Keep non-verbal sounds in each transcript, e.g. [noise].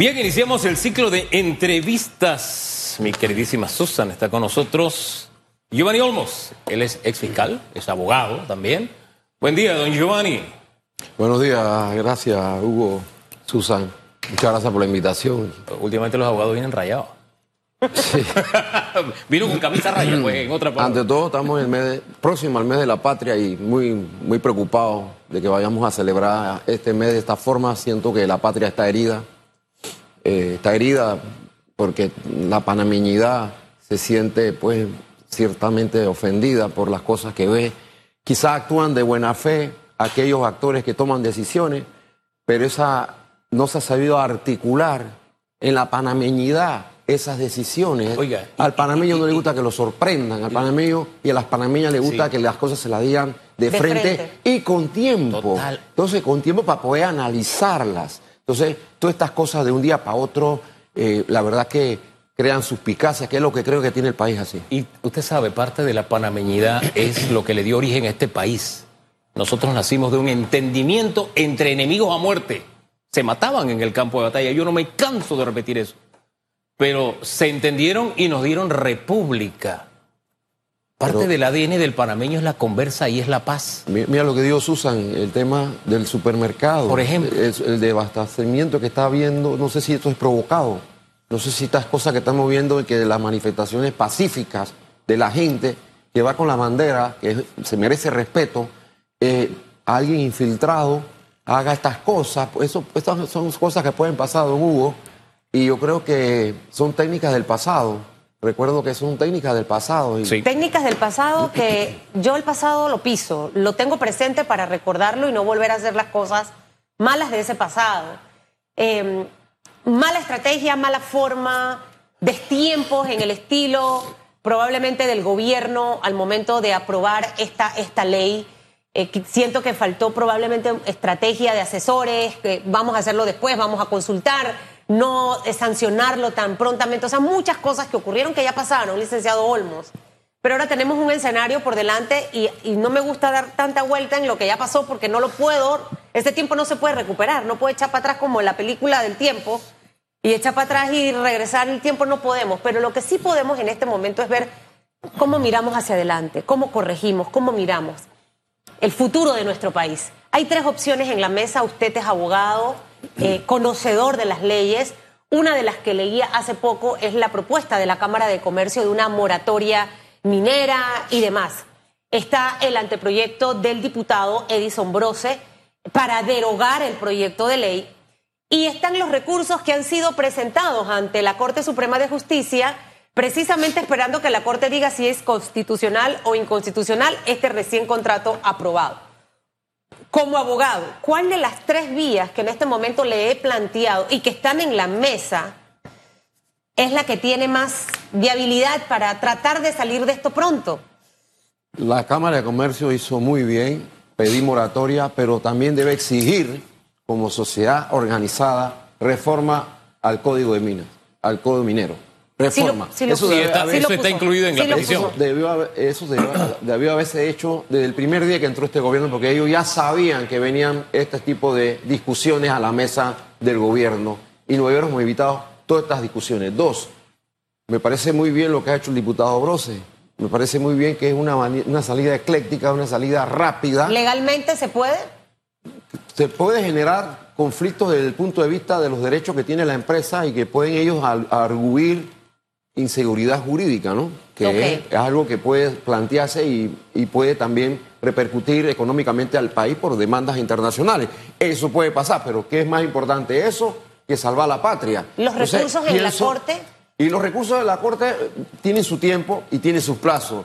Bien, iniciamos el ciclo de entrevistas. Mi queridísima Susan está con nosotros. Giovanni Olmos, él es ex fiscal, es abogado también. Buen día, don Giovanni. Buenos días, gracias Hugo, Susan. Muchas gracias por la invitación. Últimamente los abogados vienen rayados. Sí. [laughs] Vino con camisa raya, pues, en otra parte. Ante todo, estamos en el mes de, próximo al mes de la patria y muy, muy preocupados de que vayamos a celebrar este mes de esta forma. Siento que la patria está herida. Eh, está herida porque la panameñidad se siente, pues, ciertamente ofendida por las cosas que ve. Quizá actúan de buena fe aquellos actores que toman decisiones, pero esa no se ha sabido articular en la panameñidad esas decisiones. al panameño no le gusta que lo sorprendan, al panameño y a las panameñas le gusta que las cosas se las digan de, frente, y con tiempo. Entonces, con tiempo para poder analizarlas. Entonces, todas estas cosas de un día para otro, eh, la verdad que crean suspicacias, que es lo que creo que tiene el país así. Y usted sabe, parte de la panameñidad es lo que le dio origen a este país. Nosotros nacimos de un entendimiento entre enemigos a muerte. Se mataban en el campo de batalla. Yo no me canso de repetir eso. Pero se entendieron y nos dieron república. Parte del ADN del panameño es la conversa y es la paz. Mira lo que dijo Susan, el tema del supermercado. Por ejemplo. El, el devastamiento que está habiendo, no sé si esto es provocado. No sé si estas cosas que estamos viendo, que las manifestaciones pacíficas de la gente que va con la bandera, que se merece respeto, eh, alguien infiltrado haga estas cosas. Eso, estas son cosas que pueden pasar, don Hugo, y yo creo que son técnicas del pasado. Recuerdo que son técnicas del pasado. Técnicas del pasado que yo el pasado lo piso, lo tengo presente para recordarlo y no volver a hacer las cosas malas de ese pasado. Em, mala estrategia, mala forma, destiempos en el estilo probablemente del gobierno al momento de aprobar esta, esta ley. Eh, siento que faltó probablemente estrategia de asesores, que vamos a hacerlo después, vamos a consultar, no sancionarlo tan prontamente. O sea, muchas cosas que ocurrieron que ya pasaron, licenciado Olmos. Pero ahora tenemos un escenario por delante y, no me gusta dar tanta vuelta en lo que ya pasó porque no lo puedo, este tiempo no se puede recuperar, no puede echar para atrás como en la película del tiempo y echar para atrás y regresar el tiempo no podemos, pero lo que sí podemos en este momento es ver cómo miramos hacia adelante, cómo corregimos, cómo miramos el futuro de nuestro país. Hay tres opciones en la mesa. Usted es abogado, eh, conocedor de las leyes. Una de las que leía hace poco es la propuesta de la Cámara de Comercio de una moratoria minera y demás. Está el anteproyecto del diputado Edison Brose para derogar el proyecto de ley y están los recursos que han sido presentados ante la Corte Suprema de Justicia precisamente esperando que la Corte diga si es constitucional o inconstitucional este recién contrato aprobado. Como abogado, ¿cuál de las tres vías que en este momento le he planteado y que están en la mesa es la que tiene más viabilidad para tratar de salir de esto pronto? La Cámara de Comercio hizo muy bien, pedí moratoria, pero también debe exigir, como sociedad organizada, reforma al Código de Minas, al Código Minero reforma. eso, está, incluido en la petición. Eso, debió, eso [clears throat] debió, haberse hecho desde el primer día que entró este gobierno, porque ellos ya sabían que venían este tipo de discusiones a la mesa del gobierno y no hubiéramos evitado todas estas discusiones. Dos, me parece muy bien lo que ha hecho el diputado Brose. Me parece muy bien que es una, una salida ecléctica, una salida rápida. ¿Legalmente se puede? Se puede generar conflictos desde el punto de vista de los derechos que tiene la empresa y que pueden ellos arguir inseguridad jurídica, ¿no? Que es, algo que puede plantearse y, puede también repercutir económicamente al país por demandas internacionales. Eso puede pasar, pero ¿qué es más importante eso que salvar la patria? ¿Los recursos en la Corte? Y los recursos de la Corte tienen su tiempo y tienen sus plazos.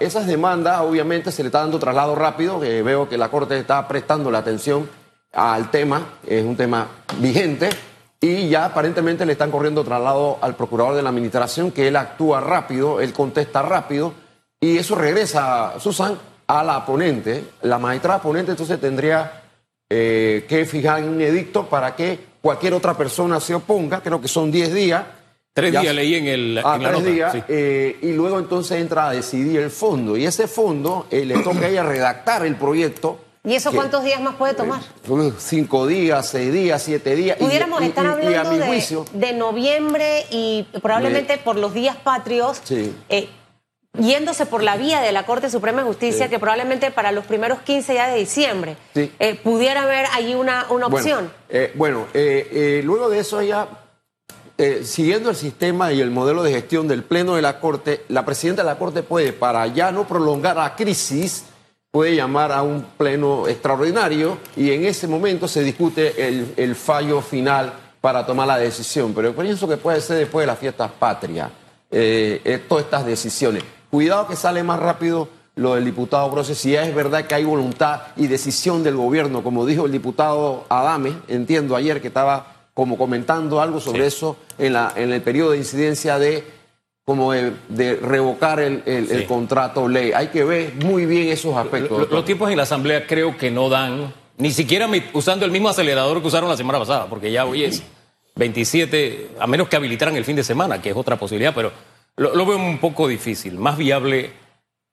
esas demandas, obviamente, se le está dando traslado rápido, veo que la Corte está prestando la atención al tema, es un tema vigente y ya aparentemente le están corriendo traslado al procurador de la administración, que él actúa rápido, él contesta rápido, y eso regresa, Susan, a la ponente. La magistrada ponente entonces tendría eh, que fijar un edicto para que cualquier otra persona se oponga, creo que son 10 días. Tres días leí en, el, ah, tres días, eh, y luego entonces entra a decidir el fondo. Y ese fondo eh, le toca a ella redactar el proyecto ¿Y eso cuántos días más puede tomar? Uh, Cinco días, seis días, siete días. Pudiéramos y- estar y- hablando de, juicio, de noviembre y probablemente por los días patrios, Sí. eh, yéndose por la vía de la Corte Suprema de Justicia, Sí. que probablemente para los primeros 15 días de diciembre Sí. eh, pudiera haber allí una, una opción. Bueno, eh, bueno, eh, eh, luego de eso ya, eh, siguiendo el sistema y el modelo de gestión del Pleno de la Corte, la presidenta de la Corte puede, para ya no prolongar la crisis, puede llamar a un pleno extraordinario y en ese momento se discute el, el fallo final para tomar la decisión. Pero yo pienso que puede ser después de las fiestas patrias, eh, eh, todas estas decisiones. Cuidado que sale más rápido lo del diputado Brose, si es verdad que hay voluntad y decisión del gobierno, como dijo el diputado Adame, entiendo ayer que estaba como comentando algo sobre eso en, la, en el periodo de incidencia de como de, de revocar el, el- el Sí. contrato ley. Hay que ver muy bien esos aspectos. Los tiempos en la Asamblea creo que no dan, ni siquiera usando el mismo acelerador que usaron la semana pasada, porque ya hoy es 27, a menos que habilitaran el fin de semana, que es otra posibilidad, pero lo, lo veo un poco difícil. Más viable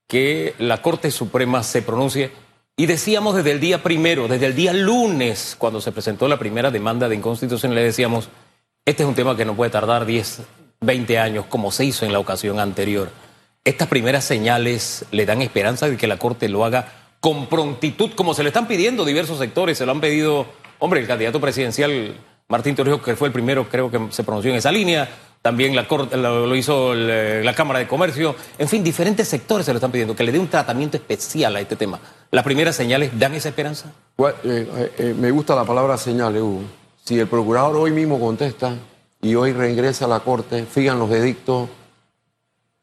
que la Corte Suprema se pronuncie. Y decíamos desde el día primero, desde el día lunes, cuando se presentó la primera demanda de inconstitucionalidad, decíamos, este es un tema que no puede tardar 10, 20 años, como se hizo en la ocasión anterior. Estas primeras señales le dan esperanza de que la Corte lo haga con prontitud, como se le están pidiendo diversos sectores. Se lo han pedido, hombre, el candidato presidencial Martín Torrijos, que fue el primero, creo que se pronunció en esa línea. También la corte, lo, lo hizo el, la Cámara de Comercio. En fin, diferentes sectores se lo están pidiendo, que le dé un tratamiento especial a este tema. ¿Las primeras señales dan esa esperanza? Eh, eh, eh, me gusta la palabra señales, Hugo. Si el procurador hoy mismo contesta y hoy reingresa a la Corte, fijan los edictos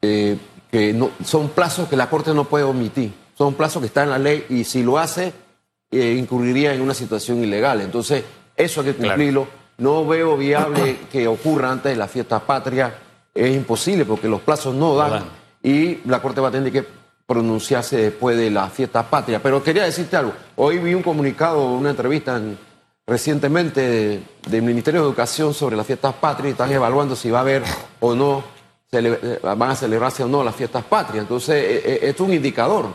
eh, que no, son plazos que la Corte no puede omitir. Son plazos que están en la ley y si lo hace, eh, incurriría en una situación ilegal. Entonces, eso hay que Claro. cumplirlo. No veo viable que ocurra antes de la fiesta patria. Es imposible porque los plazos no dan. No dan. Y la Corte va a tener que pronunciarse después de la fiesta patria. Pero quería decirte algo. Hoy vi un comunicado, una entrevista en- recientemente de- del Ministerio de Educación sobre las fiestas patrias. y Están evaluando si va a haber o no, eh, van a celebrarse o no las fiestas patrias. Entonces, eh, eh, esto es un indicador.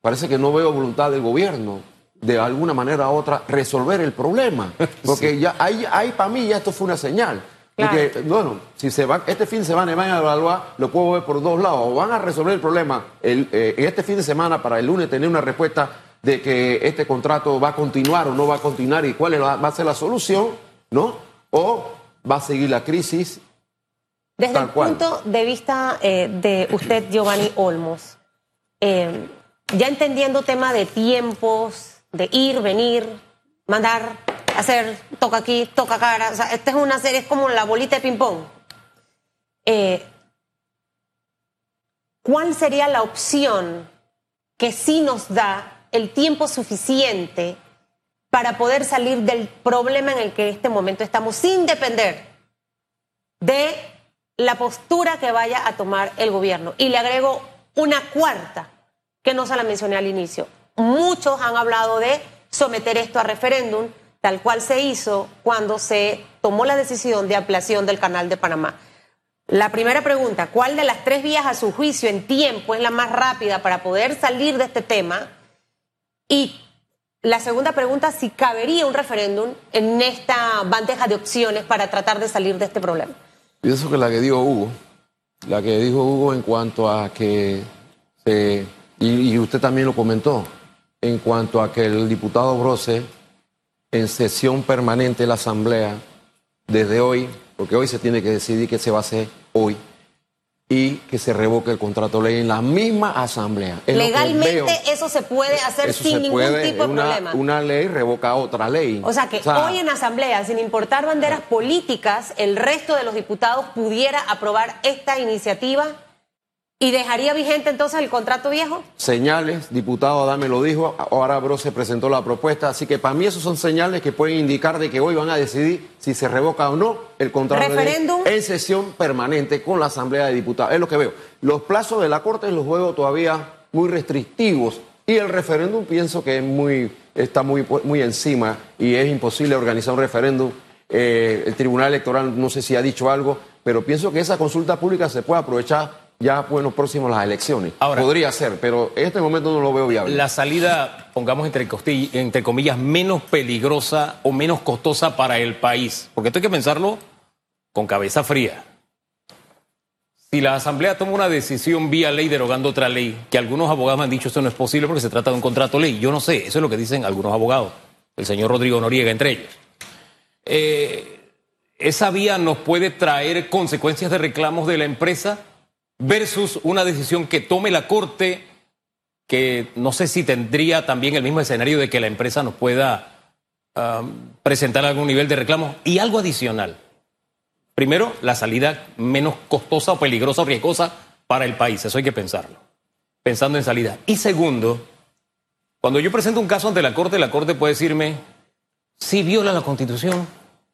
Parece que no veo voluntad del gobierno de alguna manera u otra resolver el problema. [laughs] Porque ya hay, hay para mí ya esto fue una señal. Claro. Porque, bueno, si se va, este fin de semana van a evaluar, lo puedo ver por dos lados. O van a resolver el problema el, eh, este fin de semana para el lunes tener una respuesta de que este contrato va a continuar o no va a continuar y cuál va a ser la solución, ¿no? O va a seguir la crisis. Desde el cual. punto de vista eh, de usted, Giovanni Olmos, eh, ya entendiendo tema de tiempos, de ir, venir, mandar, hacer, toca aquí, toca cara, o sea, esta es una serie, es como la bolita de ping-pong. Eh, ¿Cuál sería la opción que sí nos da el tiempo suficiente para poder salir del problema en el que en este momento estamos sin depender de la postura que vaya a tomar el gobierno. Y le agrego una cuarta, que no se la mencioné al inicio. Muchos han hablado de someter esto a referéndum, tal cual se hizo cuando se tomó la decisión de ampliación del canal de Panamá. La primera pregunta, ¿cuál de las tres vías a su juicio en tiempo es la más rápida para poder salir de este tema? Y la segunda pregunta, si cabería un referéndum en esta bandeja de opciones para tratar de salir de este problema. Pienso que la que dijo Hugo, la que dijo Hugo en cuanto a que, se- y, usted también lo comentó, en cuanto a que el diputado Brose, en sesión permanente de la Asamblea, desde hoy, porque hoy se tiene que decidir qué se va a hacer hoy, y que se revoque el contrato de ley en la misma Asamblea. Es Legalmente eso se puede hacer Eso sin ningún puede, tipo de una, problema. Una ley revoca otra ley. O sea que hoy en asamblea, sin importar banderas políticas, el resto de los diputados pudiera aprobar esta iniciativa y dejaría vigente entonces el contrato viejo. señales, diputado Adame lo dijo, ahora Bro se presentó la propuesta, así que para mí esos son señales que pueden indicar de que hoy van a decidir si se revoca o no el contrato Referéndum. en sesión permanente con la Asamblea de Diputados. Es lo que veo. Los plazos de la Corte los veo todavía muy restrictivos y el referéndum pienso que es muy, está muy, muy encima y es imposible organizar un referéndum. Eh, el Tribunal Electoral no sé si ha dicho algo, pero pienso que esa consulta pública se puede aprovechar ya bueno próximo a las elecciones. Ahora- Podría ser, pero en este momento no lo veo viable. La salida, pongamos entre comillas, menos peligrosa o menos costosa para el país. Porque esto hay que pensarlo con cabeza fría. Si la Asamblea toma una decisión vía ley derogando otra ley, que algunos abogados me han dicho eso no es posible porque se trata de un contrato ley. Yo no sé, eso es lo que dicen algunos abogados, el señor Rodrigo Noriega entre ellos. Eh, esa vía nos puede traer consecuencias de reclamos de la empresa versus una decisión que tome la Corte que no sé si tendría también el mismo escenario de que la empresa nos pueda presentar algún nivel de reclamo. Y algo adicional. Primero, la salida menos costosa o peligrosa o riesgosa para el país. Eso hay que pensarlo. Pensando en salida. Y segundo, cuando yo presento un caso ante la Corte, la Corte puede decirme si viola la Constitución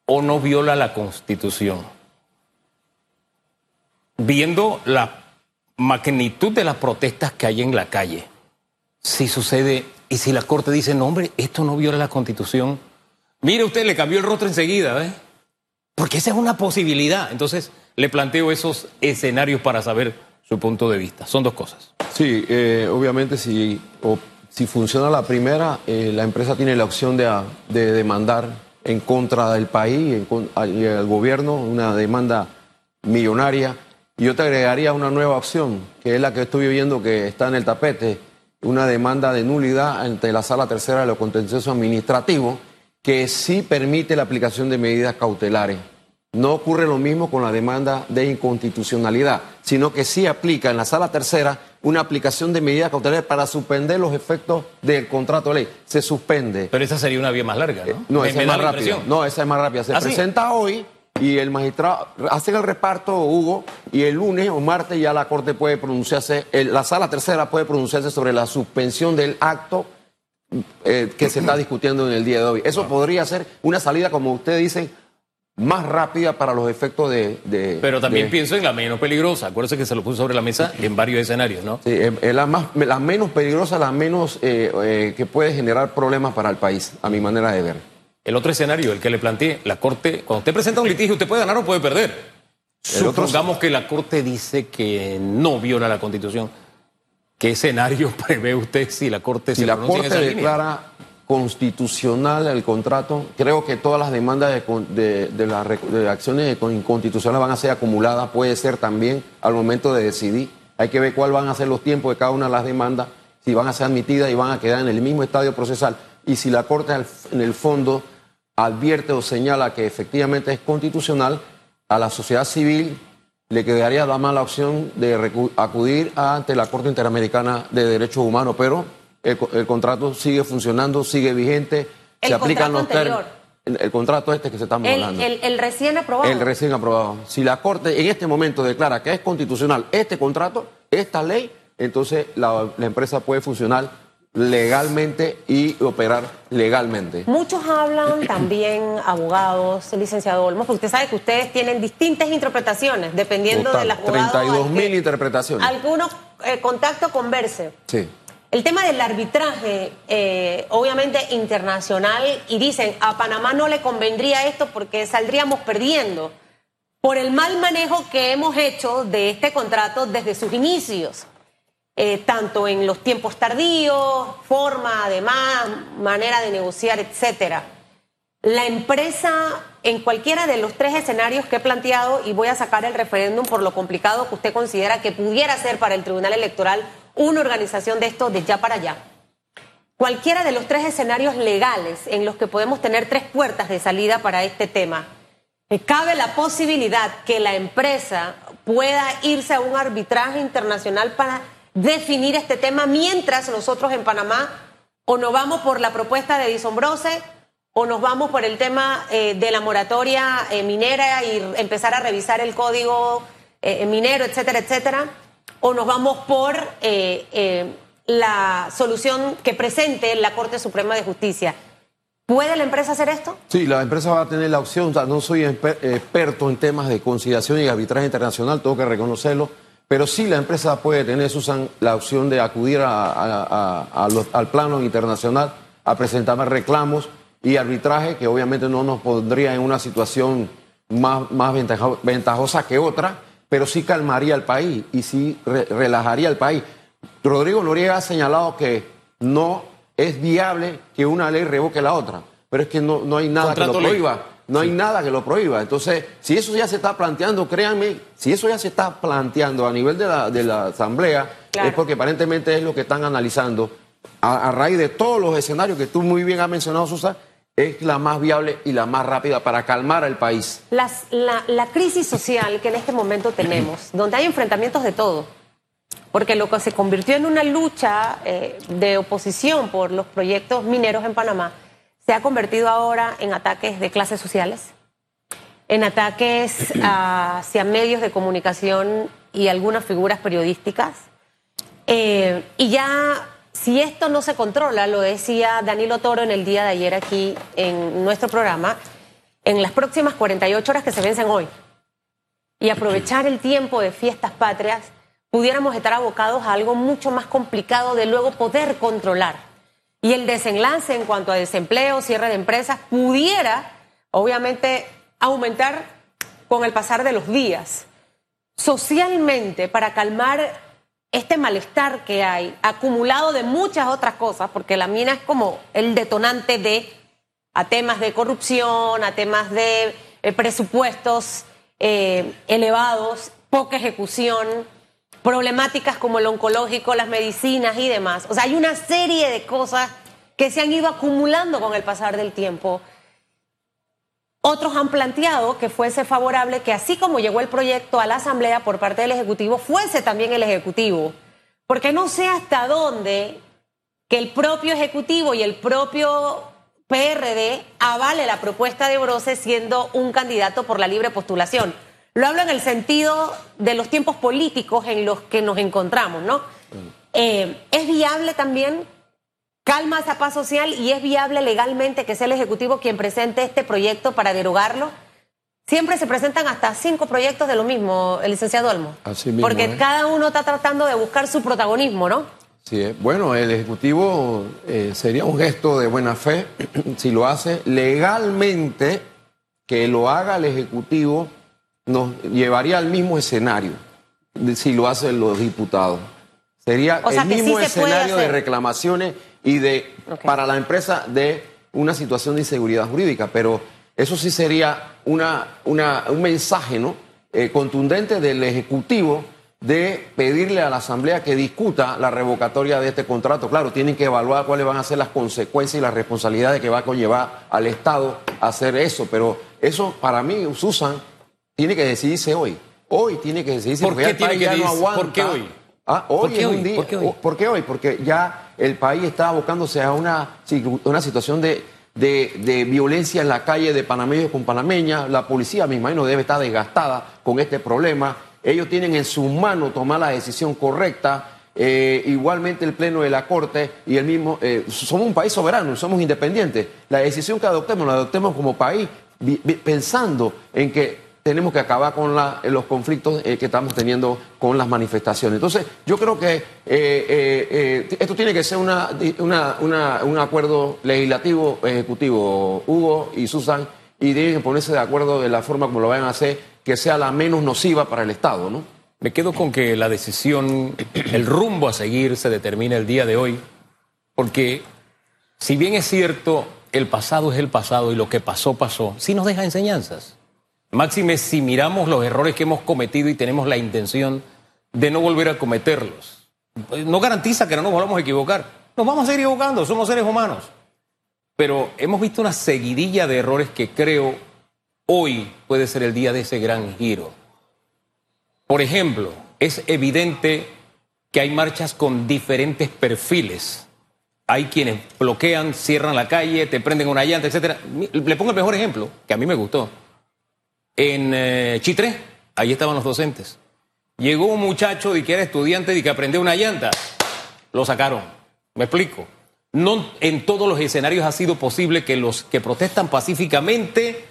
o no viola la Constitución. Viendo la magnitud de las protestas que hay en la calle si sucede y si la Corte dice, no, hombre, esto no viola la Constitución, mire usted, le cambió el rostro enseguida, ¿eh? Porque esa es una posibilidad. Entonces, le planteo esos escenarios para saber su punto de vista. Son dos cosas. Sí, eh, obviamente si, si funciona la primera, eh, la empresa tiene la opción de, de demandar en contra del país y el gobierno, una demanda millonaria. Y yo te agregaría una nueva opción, que es la que estoy viendo que está en el tapete, una demanda de nulidad ante la sala tercera de los contenciosos administrativos, que sí permite la aplicación de medidas cautelares. No ocurre lo mismo con la demanda de inconstitucionalidad, sino que sí aplica en la sala tercera una aplicación de medidas cautelares para suspender los efectos del contrato de ley. Se suspende. Pero esa sería una vía más larga, ¿no? No, Me- esa me es más rápida. No, esa es más rápida. Se ¿Ah, sí? presenta hoy y el magistrado hace el reparto, Hugo, y el lunes o martes ya la Corte puede pronunciarse, el- la sala tercera puede pronunciarse sobre la suspensión del acto eh, que se está discutiendo en el día de hoy. Eso podría ser una salida, como ustedes dicen, más rápida para los efectos de... de- Pero también de- pienso en la menos peligrosa. Acuérdense que se lo puso sobre la mesa en varios escenarios, ¿no? Sí, es- es la, más, la menos peligrosa, la menos eh, eh, que puede generar problemas para el país, a mi manera de ver. El otro escenario, el que le planteé, la Corte, cuando usted presenta un litigio, usted puede ganar o puede perder. Supongamos que la Corte dice que no viola la Constitución. ¿Qué escenario [laughs] prevé usted si la Corte Si se la pronuncia en Corte esa línea? declara constitucional el contrato, creo que todas las demandas de, con- de- de las de acciones con- inconstitucionales van a ser acumuladas, puede ser también al momento de decidir. Hay que ver cuáles van a ser los tiempos de cada una de las demandas, si van a ser admitidas y van a quedar en el mismo estadio procesal. Y si la Corte en el fondo advierte o señala que efectivamente es constitucional, a la sociedad civil le quedaría la opción de acudir ante la Corte Interamericana de Derechos Humanos, pero el, co- el contrato sigue funcionando, sigue vigente, El se aplican los términos. El, el contrato este que se El, hablando. el- el recién aprobado. El recién aprobado. Si la Corte en este momento declara que es constitucional este contrato, esta ley, entonces la, la empresa puede funcionar legalmente y operar legalmente. Muchos hablan [clears throat] también, abogados, licenciado Olmos, porque usted sabe que ustedes tienen distintas interpretaciones dependiendo Total, del abogado. 32 al mil interpretaciones. Algunos eh, contacto converse. Sí. El tema del arbitraje, eh, obviamente internacional, y dicen, a Panamá no le convendría esto porque saldríamos perdiendo por el mal manejo que hemos hecho de este contrato desde sus inicios, Eh, tanto en los tiempos tardíos, forma, además, manera de negociar, etcétera. La empresa, en cualquiera de los tres escenarios que he planteado, y voy a sacar el referéndum por lo complicado que usted considera que pudiera ser para el Tribunal Electoral una organización de esto de ya para allá. Cualquiera de los tres escenarios legales en los que podemos tener tres puertas de salida para este tema, eh, cabe la posibilidad que la empresa pueda irse a un arbitraje internacional para definir este tema mientras nosotros en Panamá o nos vamos por la propuesta de Disombrose o nos vamos por el tema eh, de la moratoria eh, minera y empezar a revisar el código eh, minero, etcétera, etcétera, o nos vamos por la solución que presente la Corte Suprema de Justicia. ¿Puede la empresa hacer esto? Sí, la empresa va a tener la opción, o sea, no soy exper- experto en temas de conciliación y arbitraje internacional, tengo que reconocerlo, pero sí la empresa puede tener, Susan, la opción de acudir a- a- a- a los- al plano internacional a presentar reclamos y arbitraje que obviamente no nos pondría en una situación más, más ventajo- ventajosa que otra, pero sí calmaría al país y sí re- relajaría al país. Rodrigo Noriega ha señalado que no es viable que una ley revoque la otra, pero es que no, no hay nada que lo prohíba. No hay nada que lo prohíba. Entonces, si eso ya se está planteando, créanme, si eso ya se está planteando a nivel de la, de la Asamblea, Claro. es porque aparentemente es lo que están analizando. A, a raíz de todos los escenarios que tú muy bien has mencionado, Susa, es la más viable y la más rápida para calmar al país. Las- la, la crisis social que en este momento tenemos, [clears throat] donde hay enfrentamientos de todo, porque lo que se convirtió en una lucha eh, de oposición por los proyectos mineros en Panamá, se ha convertido ahora en ataques de clases sociales, en ataques [clears throat] hacia medios de comunicación y algunas figuras periodísticas. Eh, y ya, si esto no se controla, lo decía Danilo Toro en el día de ayer aquí en nuestro programa, en las próximas 48 horas que se vencen hoy, y aprovechar el tiempo de fiestas patrias, pudiéramos estar abocados a algo mucho más complicado de luego poder controlar. Y el desenlace en cuanto a desempleo, cierre de empresas, pudiera, obviamente, aumentar con el pasar de los días. Socialmente, para calmar este malestar que hay, acumulado de muchas otras cosas, porque la mina es como el detonante de a temas de corrupción, a temas de eh, presupuestos eh, elevados, poca ejecución, problemáticas como el oncológico, las medicinas y demás. O sea, hay una serie de cosas que se han ido acumulando con el pasar del tiempo. Otros han planteado que fuese favorable que así como llegó el proyecto a la Asamblea por parte del Ejecutivo, fuese también el Ejecutivo. Porque no sé hasta dónde que el propio Ejecutivo y el propio PRD avale la propuesta de Brose siendo un candidato por la libre postulación. Lo hablo en el sentido de los tiempos políticos en los que nos encontramos, ¿no? Eh, ¿Es viable también calma esa paz social y es viable legalmente que sea el Ejecutivo quien presente este proyecto para derogarlo? Siempre se presentan hasta cinco proyectos de lo mismo, el licenciado Olmo. Así mismo, Porque ¿eh? cada uno está tratando de buscar su protagonismo, ¿no? Sí, eh. bueno, el Ejecutivo eh, sería un gesto de buena fe [clears throat] si lo hace legalmente, que lo haga el Ejecutivo nos llevaría al mismo escenario si lo hacen los diputados. Sería O sea, el sí mismo escenario de reclamaciones y de para la empresa de una situación de inseguridad jurídica, pero eso sí sería una, una- un mensaje ¿no? Eh, contundente del Ejecutivo de pedirle a la Asamblea que discuta la revocatoria de este contrato. Claro, tienen que evaluar cuáles van a ser las consecuencias y las responsabilidades que va a conllevar al Estado hacer eso, pero eso para mí, Susan, tiene que decidirse hoy. Hoy tiene que decidirse ¿Por porque qué el país tiene que ya no aguanta. ¿Por qué hoy? Ah, hoy ¿Por qué es hoy? un día. ¿Por qué hoy? o- ¿Por qué hoy? Porque ya el país está abocándose a una, una situación de, de- de violencia en la calle de panameños con panameñas. La policía, me imagino, debe estar desgastada con este problema. Ellos tienen en su mano tomar la decisión correcta. Eh, igualmente el Pleno de la Corte y el mismo, eh, somos un país soberano, somos independientes. La decisión que adoptemos, la adoptemos como país, pensando en que tenemos que acabar con la- los conflictos eh, que estamos teniendo con las manifestaciones. Entonces, yo creo que eh, eh, eh, esto tiene que ser un acuerdo legislativo, ejecutivo, Hugo y Susan, y tienen que ponerse de acuerdo de la forma como lo vayan a hacer, que sea la menos nociva para el Estado, ¿no? Me quedo con que la decisión, el rumbo a seguir se determina el día de hoy, porque si bien es cierto, el pasado es el pasado y lo que pasó, pasó, sí nos deja enseñanzas. Máxime si miramos los errores que hemos cometido y tenemos la intención de no volver a cometerlos. Pues, No garantiza que no nos volvamos a equivocar. Nos vamos a seguir equivocando, somos seres humanos. Pero hemos visto una seguidilla de errores que creo hoy puede ser el día de ese gran giro. Por ejemplo, es evidente que hay marchas con diferentes perfiles. Hay quienes bloquean, cierran la calle, te prenden una llanta. Mi- Le pongo el mejor ejemplo, que a mí me gustó. En eh, Chitré, ahí estaban los docentes. Llegó un muchacho de que era estudiante y que aprendió una llanta. Lo sacaron. ¿Me explico? No en todos los escenarios ha sido posible que los que protestan pacíficamente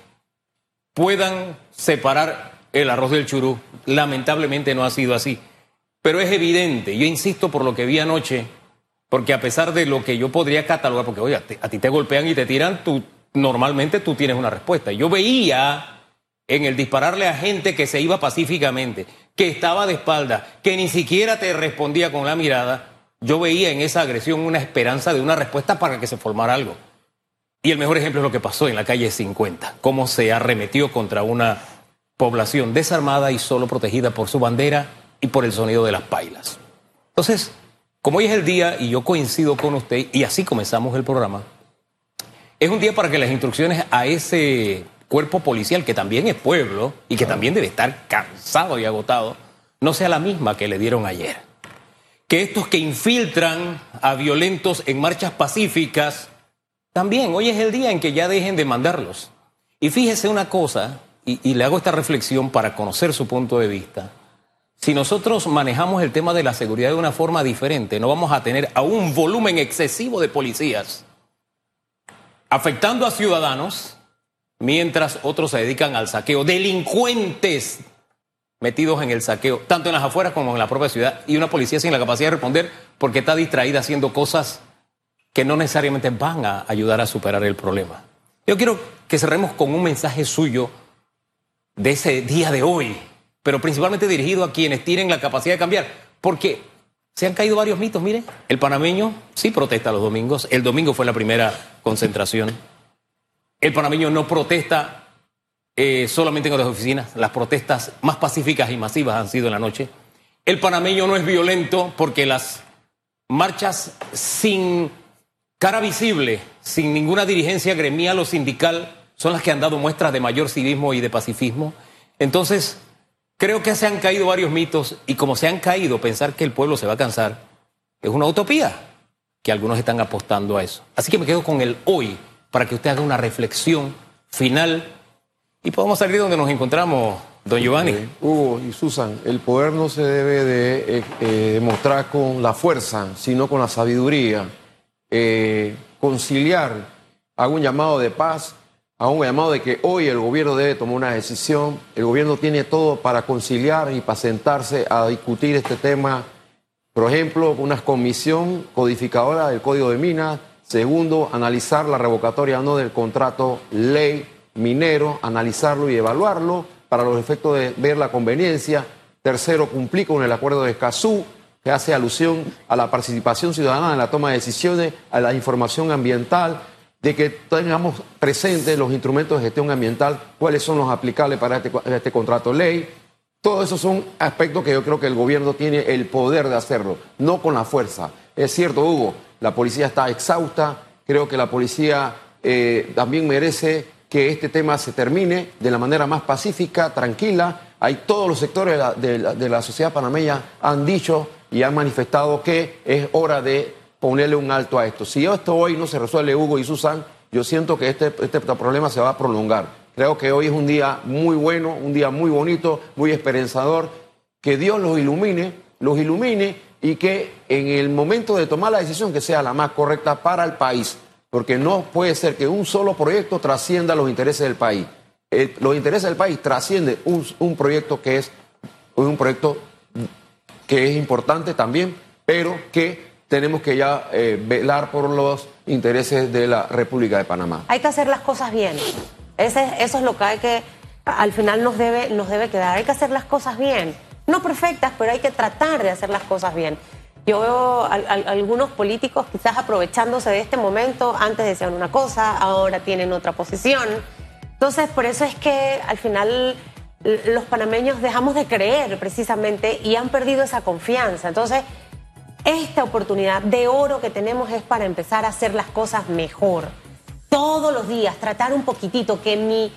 puedan separar el arroz del churú. Lamentablemente no ha sido así. Pero es evidente, yo insisto por lo que vi anoche, porque a pesar de lo que yo podría catalogar, porque oye, a ti, te golpean y te tiran, tú normalmente tú tienes una respuesta. Yo veía en el dispararle a gente que se iba pacíficamente, que estaba de espalda, que ni siquiera te respondía con la mirada, yo veía en esa agresión una esperanza de una respuesta para que se formara algo. Y el mejor ejemplo es lo que pasó en la calle 50, cómo se arremetió contra una población desarmada y solo protegida por su bandera y por el sonido de las pailas. Entonces, como hoy es el día y yo coincido con usted y así comenzamos el programa, es un día para que las instrucciones a ese cuerpo policial, que también es pueblo y que también debe estar cansado y agotado, no sea la misma que le dieron ayer. Que estos que infiltran a violentos en marchas pacíficas, también hoy es el día en que ya dejen de mandarlos. Y fíjese una cosa, y, y le hago esta reflexión para conocer su punto de vista. Si nosotros manejamos el tema de la seguridad de una forma diferente, no vamos a tener a un volumen excesivo de policías afectando a ciudadanos mientras otros se dedican al saqueo. Delincuentes metidos en el saqueo, tanto en las afueras como en la propia ciudad, y una policía sin la capacidad de responder porque está distraída haciendo cosas que no necesariamente van a ayudar a superar el problema. Yo quiero que cerremos con un mensaje suyo de ese día de hoy, pero principalmente dirigido a quienes tienen la capacidad de cambiar, porque se han caído varios mitos, mire, el panameño sí protesta los domingos, el domingo fue la primera concentración, el panameño no protesta eh, solamente en otras oficinas, las protestas más pacíficas y masivas han sido en la noche, el panameño no es violento porque las marchas sin cara visible, sin ninguna dirigencia gremial o sindical, son las que han dado muestras de mayor civismo y de pacifismo. Entonces, creo que se han caído varios mitos y como se han caído, pensar que el pueblo se va a cansar es una utopía, que algunos están apostando a eso. Así que me quedo con el hoy para que usted haga una reflexión final y podamos salir donde nos encontramos, don Giovanni. Hugo y Susan, el poder no se debe de eh, eh, demostrar con la fuerza, sino con la sabiduría. Eh, conciliar, hago un llamado de paz, hago un llamado de que hoy el gobierno debe tomar una decisión. El gobierno tiene todo para conciliar y para sentarse a discutir este tema. Por ejemplo, una comisión codificadora del Código de Minas. Segundo, analizar la revocatoria o no del contrato ley minero, analizarlo y evaluarlo para los efectos de ver la conveniencia. Tercero, cumplir con el acuerdo de Escazú, que hace alusión a la participación ciudadana en la toma de decisiones, a la información ambiental, de que tengamos presentes los instrumentos de gestión ambiental, cuáles son los aplicables para este, este contrato ley. Todos esos son aspectos que yo creo que el gobierno tiene el poder de hacerlo, no con la fuerza. Es cierto, Hugo, la policía está exhausta, creo que la policía eh, también merece que este tema se termine de la manera más pacífica, tranquila. Hay todos los sectores de la, sociedad panameña han dicho y han manifestado que es hora de ponerle un alto a esto. Si esto hoy no se resuelve, Hugo y Susan, yo siento que este, este problema se va a prolongar. Creo que hoy es un día muy bueno, un día muy bonito, muy esperanzador. Que Dios los ilumine, los ilumine y que en el momento de tomar la decisión que sea la más correcta para el país. Porque no puede ser que un solo proyecto trascienda los intereses del país. El- los intereses del país trasciende un, un proyecto que es un proyecto que es importante también, pero que tenemos que ya eh, velar por los intereses de la República de Panamá. Hay que hacer las cosas bien. Ese, eso es lo que hay que, al final nos debe, nos debe quedar. Hay que hacer las cosas bien. No perfectas, pero hay que tratar de hacer las cosas bien. Yo veo algunos políticos quizás aprovechándose de este momento, antes decían una cosa, ahora tienen otra posición. Entonces, por eso es que al final los panameños dejamos de creer precisamente y han perdido esa confianza. Entonces, esta oportunidad de oro que tenemos es para empezar a hacer las cosas mejor. Todos los días, tratar un poquitito, que, mi,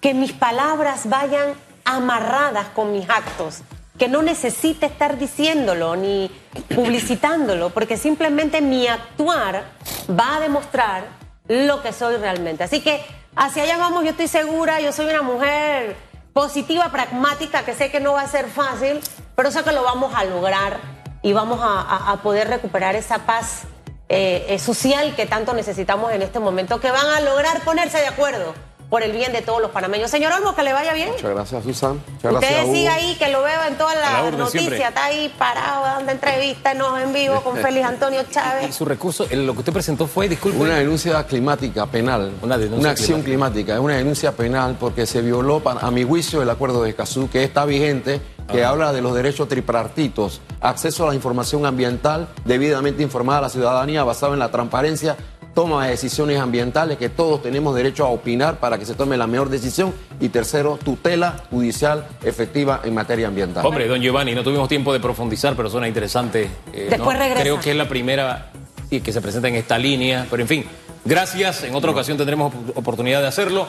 que mis palabras vayan amarradas con mis actos, que no necesite estar diciéndolo ni publicitándolo, porque simplemente mi actuar va a demostrar lo que soy realmente. Así que hacia allá vamos, yo estoy segura, yo soy una mujer positiva, pragmática, que sé que no va a ser fácil, pero sé que lo vamos a lograr y vamos a, a- a poder recuperar esa paz eh, eh, social que tanto necesitamos en este momento, que van a lograr ponerse de acuerdo por el bien de todos los panameños. Señor Olmo, que le vaya bien. Muchas gracias, Susan. Muchas gracias, Usted Hugo. sigue ahí, que lo veo en todas la las orden noticias, siempre. está ahí parado dando entrevistas no, en vivo con [laughs] Félix Antonio Y Chávez. su recurso, lo que usted presentó fue, disculpe. Una denuncia climática penal. Una denuncia acción climática. Es una denuncia penal porque se violó, a mi juicio, el acuerdo de Escazú, que está vigente, que Ah. habla de los derechos tripartitos. Acceso a la información ambiental, debidamente informada a la ciudadanía, basado en la transparencia, toma de decisiones ambientales, que todos tenemos derecho a opinar para que se tome la mejor decisión. Y tercero, tutela judicial efectiva en materia ambiental. Hombre, don Giovanni, no tuvimos tiempo de profundizar, pero suena interesante. eh, Después ¿no? regresa. Creo que es la primera y que se presenta en esta línea, pero en fin, gracias. En otra ocasión tendremos oportunidad de hacerlo.